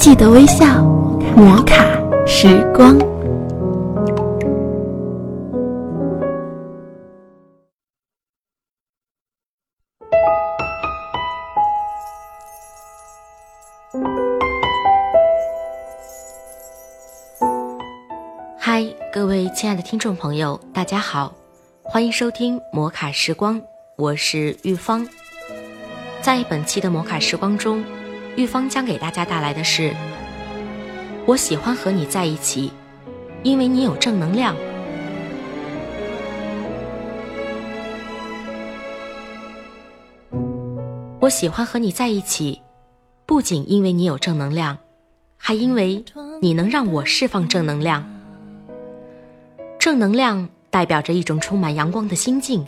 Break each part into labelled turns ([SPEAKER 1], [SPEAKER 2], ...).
[SPEAKER 1] 记得微笑，摩卡时光。
[SPEAKER 2] 嗨，各位亲爱的听众朋友，大家好，欢迎收听摩卡时光，我是玉芳。在本期的摩卡时光中，玉芳将给大家带来的是：我喜欢和你在一起，因为你有正能量。我喜欢和你在一起，不仅因为你有正能量，还因为你能让我释放正能量。正能量代表着一种充满阳光的心境，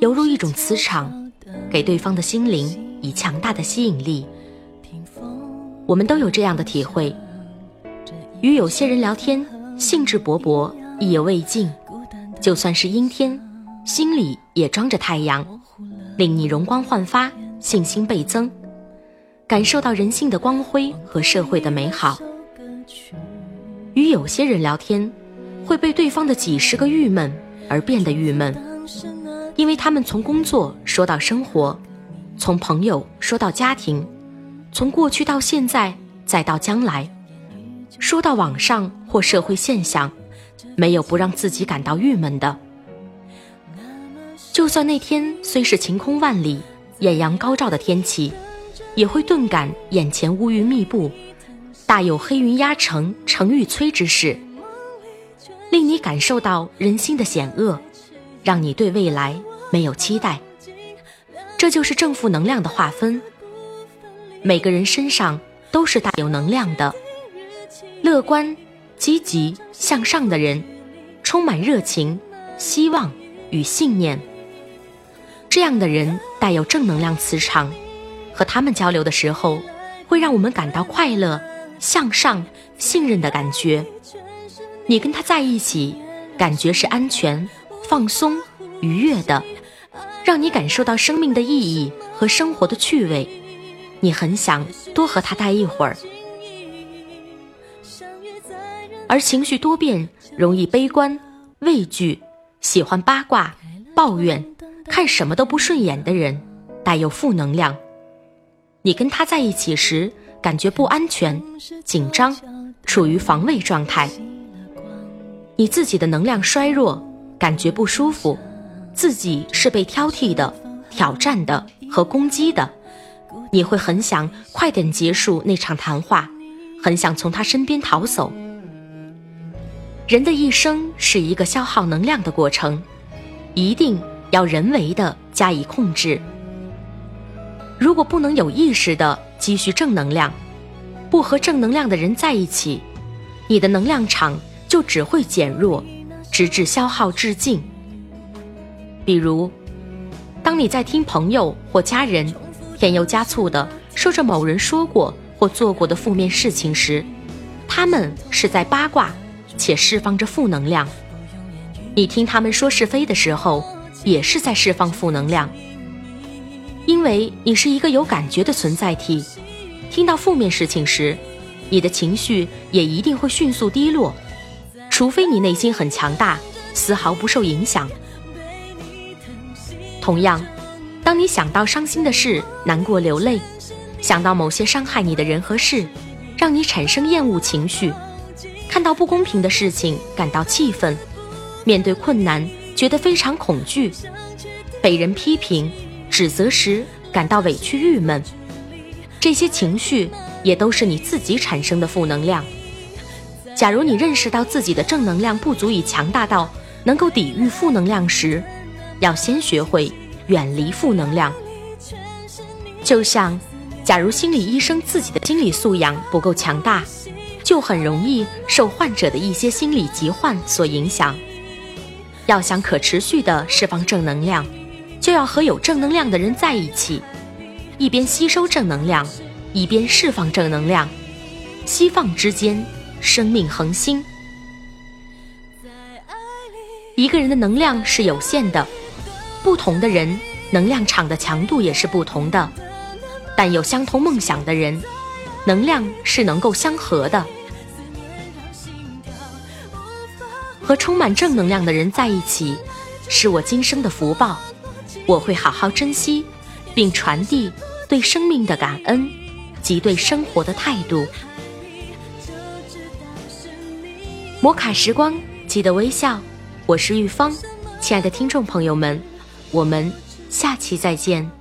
[SPEAKER 2] 犹如一种磁场，给对方的心灵以强大的吸引力。我们都有这样的体会：与有些人聊天，兴致勃勃，意犹未尽；就算是阴天，心里也装着太阳，令你容光焕发。信心倍增，感受到人性的光辉和社会的美好。与有些人聊天，会被对方的几十个郁闷而变得郁闷，因为他们从工作说到生活，从朋友说到家庭，从过去到现在再到将来，说到网上或社会现象，没有不让自己感到郁闷的。就算那天虽是晴空万里。艳阳高照的天气，也会顿感眼前乌云密布，大有黑云压城城欲摧之势，令你感受到人心的险恶，让你对未来没有期待。这就是正负能量的划分。每个人身上都是大有能量的，乐观、积极向上的人，充满热情、希望与信念。这样的人带有正能量磁场，和他们交流的时候，会让我们感到快乐、向上、信任的感觉。你跟他在一起，感觉是安全、放松、愉悦的，让你感受到生命的意义和生活的趣味。你很想多和他待一会儿。而情绪多变、容易悲观、畏惧、喜欢八卦、抱怨。看什么都不顺眼的人，带有负能量。你跟他在一起时，感觉不安全、紧张，处于防卫状态。你自己的能量衰弱，感觉不舒服，自己是被挑剔的、挑战的和攻击的。你会很想快点结束那场谈话，很想从他身边逃走。人的一生是一个消耗能量的过程，一定。要人为的加以控制。如果不能有意识的积蓄正能量，不和正能量的人在一起，你的能量场就只会减弱，直至消耗殆尽。比如，当你在听朋友或家人添油加醋的说着某人说过或做过的负面事情时，他们是在八卦且释放着负能量。你听他们说是非的时候。也是在释放负能量，因为你是一个有感觉的存在体。听到负面事情时，你的情绪也一定会迅速低落，除非你内心很强大，丝毫不受影响。同样，当你想到伤心的事，难过流泪；想到某些伤害你的人和事，让你产生厌恶情绪；看到不公平的事情，感到气愤；面对困难。觉得非常恐惧，被人批评、指责时感到委屈、郁闷，这些情绪也都是你自己产生的负能量。假如你认识到自己的正能量不足以强大到能够抵御负能量时，要先学会远离负能量。就像，假如心理医生自己的心理素养不够强大，就很容易受患者的一些心理疾患所影响。要想可持续的释放正能量，就要和有正能量的人在一起，一边吸收正能量，一边释放正能量，吸放之间，生命恒星。一个人的能量是有限的，不同的人能量场的强度也是不同的，但有相同梦想的人，能量是能够相合的。和充满正能量的人在一起，是我今生的福报。我会好好珍惜，并传递对生命的感恩及对生活的态度。摩卡时光，记得微笑。我是玉芳，亲爱的听众朋友们，我们下期再见。